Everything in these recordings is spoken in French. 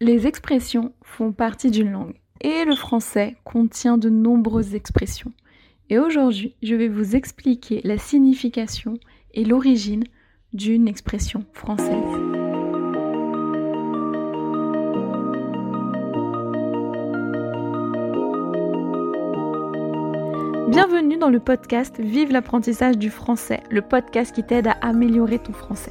Les expressions font partie d'une langue et le français contient de nombreuses expressions. Et aujourd'hui, je vais vous expliquer la signification et l'origine d'une expression française. Bienvenue dans le podcast Vive l'apprentissage du français, le podcast qui t'aide à améliorer ton français.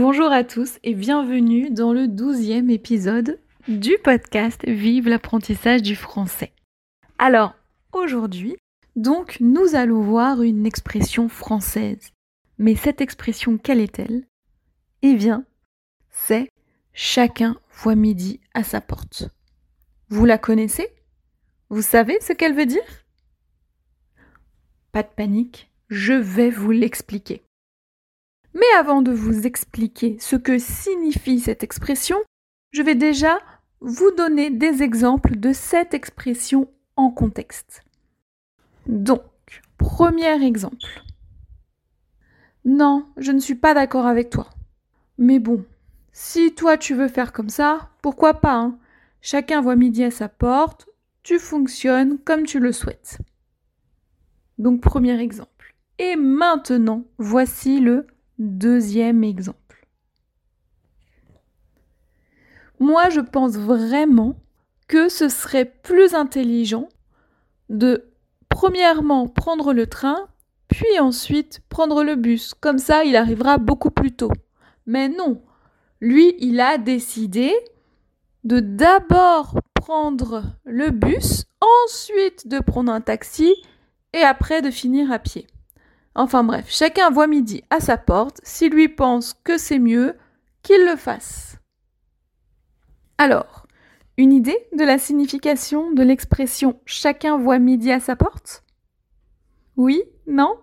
Bonjour à tous et bienvenue dans le douzième épisode du podcast Vive l'apprentissage du français. Alors, aujourd'hui, donc, nous allons voir une expression française. Mais cette expression, quelle est-elle? Eh bien, c'est chacun voit midi à sa porte. Vous la connaissez? Vous savez ce qu'elle veut dire? Pas de panique, je vais vous l'expliquer. Mais avant de vous expliquer ce que signifie cette expression, je vais déjà vous donner des exemples de cette expression en contexte. Donc, premier exemple. Non, je ne suis pas d'accord avec toi. Mais bon, si toi tu veux faire comme ça, pourquoi pas hein? Chacun voit midi à sa porte, tu fonctionnes comme tu le souhaites. Donc premier exemple. Et maintenant, voici le Deuxième exemple. Moi, je pense vraiment que ce serait plus intelligent de premièrement prendre le train, puis ensuite prendre le bus. Comme ça, il arrivera beaucoup plus tôt. Mais non, lui, il a décidé de d'abord prendre le bus, ensuite de prendre un taxi et après de finir à pied. Enfin bref, chacun voit midi à sa porte, s'il lui pense que c'est mieux, qu'il le fasse. Alors, une idée de la signification de l'expression chacun voit midi à sa porte? Oui? Non?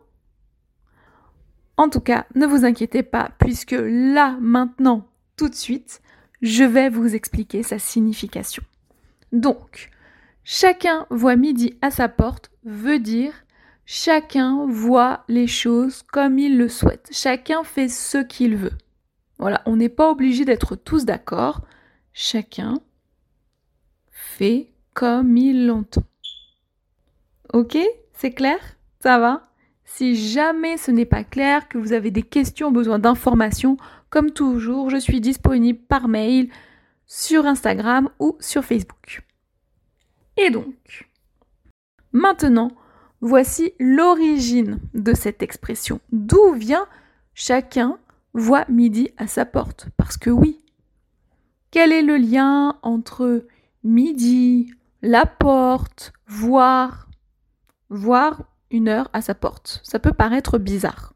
En tout cas, ne vous inquiétez pas, puisque là, maintenant, tout de suite, je vais vous expliquer sa signification. Donc, chacun voit midi à sa porte veut dire Chacun voit les choses comme il le souhaite. Chacun fait ce qu'il veut. Voilà, on n'est pas obligé d'être tous d'accord. Chacun fait comme il l'entend. Ok C'est clair? Ça va? Si jamais ce n'est pas clair, que vous avez des questions, besoin d'informations, comme toujours, je suis disponible par mail, sur Instagram ou sur Facebook. Et donc, maintenant, Voici l'origine de cette expression. D'où vient chacun voit midi à sa porte? Parce que oui. Quel est le lien entre midi, la porte, voir, voir une heure à sa porte? Ça peut paraître bizarre.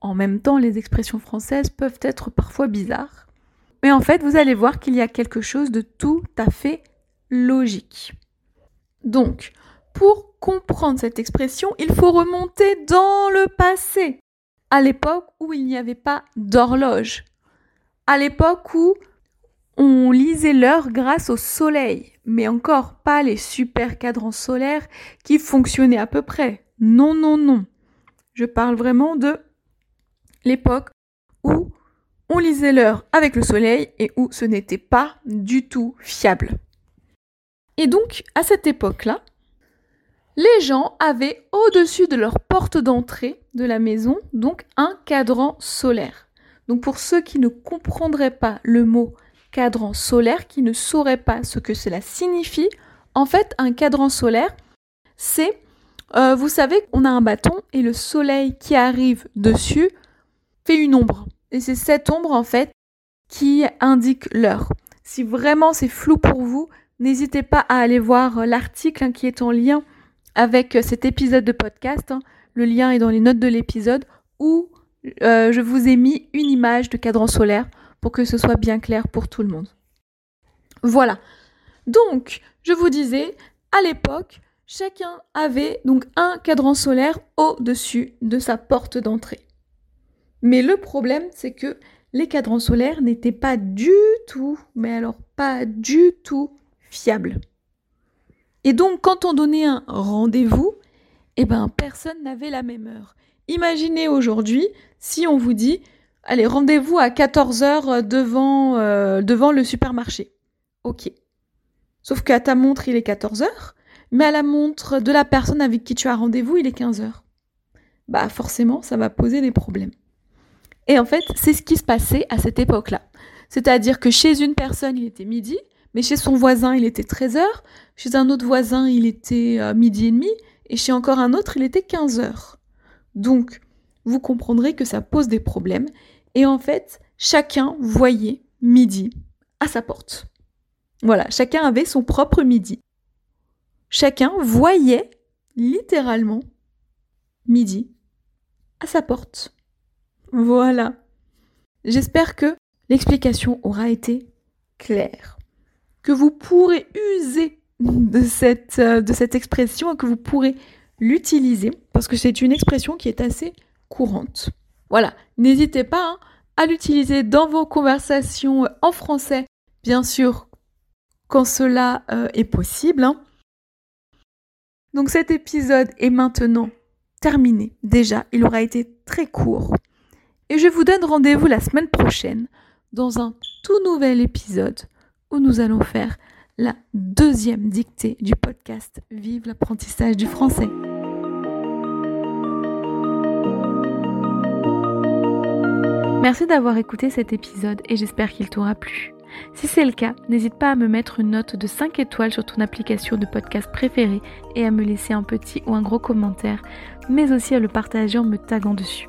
En même temps, les expressions françaises peuvent être parfois bizarres. Mais en fait, vous allez voir qu'il y a quelque chose de tout à fait logique. Donc, pour comprendre cette expression, il faut remonter dans le passé, à l'époque où il n'y avait pas d'horloge, à l'époque où on lisait l'heure grâce au soleil, mais encore pas les super cadrans solaires qui fonctionnaient à peu près. Non, non, non. Je parle vraiment de l'époque où on lisait l'heure avec le soleil et où ce n'était pas du tout fiable. Et donc, à cette époque-là, les gens avaient au-dessus de leur porte d'entrée de la maison donc un cadran solaire. Donc pour ceux qui ne comprendraient pas le mot cadran solaire, qui ne sauraient pas ce que cela signifie, en fait un cadran solaire, c'est, euh, vous savez, on a un bâton et le soleil qui arrive dessus fait une ombre. Et c'est cette ombre en fait qui indique l'heure. Si vraiment c'est flou pour vous, n'hésitez pas à aller voir l'article hein, qui est en lien avec euh, cet épisode de podcast. Hein. Le lien est dans les notes de l'épisode où euh, je vous ai mis une image de cadran solaire pour que ce soit bien clair pour tout le monde. Voilà. Donc, je vous disais, à l'époque, chacun avait donc un cadran solaire au-dessus de sa porte d'entrée. Mais le problème, c'est que les cadrans solaires n'étaient pas du tout, mais alors pas du tout fiables. Et donc, quand on donnait un rendez-vous, eh ben, personne n'avait la même heure. Imaginez aujourd'hui si on vous dit, allez, rendez-vous à 14h devant, euh, devant le supermarché. Ok. Sauf qu'à ta montre, il est 14h, mais à la montre de la personne avec qui tu as rendez-vous, il est 15h. Bah forcément, ça va poser des problèmes. Et en fait, c'est ce qui se passait à cette époque-là. C'est-à-dire que chez une personne, il était midi, mais chez son voisin, il était 13h, chez un autre voisin, il était euh, midi et demi, et chez encore un autre, il était 15h. Donc, vous comprendrez que ça pose des problèmes. Et en fait, chacun voyait midi à sa porte. Voilà, chacun avait son propre midi. Chacun voyait littéralement midi à sa porte. Voilà. J'espère que l'explication aura été claire, que vous pourrez user de cette, euh, de cette expression et que vous pourrez l'utiliser parce que c'est une expression qui est assez courante. Voilà, n'hésitez pas hein, à l'utiliser dans vos conversations en français, bien sûr, quand cela euh, est possible. Hein. Donc cet épisode est maintenant terminé. Déjà, il aura été très court. Et je vous donne rendez-vous la semaine prochaine dans un tout nouvel épisode où nous allons faire la deuxième dictée du podcast Vive l'apprentissage du français. Merci d'avoir écouté cet épisode et j'espère qu'il t'aura plu. Si c'est le cas, n'hésite pas à me mettre une note de 5 étoiles sur ton application de podcast préférée et à me laisser un petit ou un gros commentaire, mais aussi à le partager en me taguant dessus.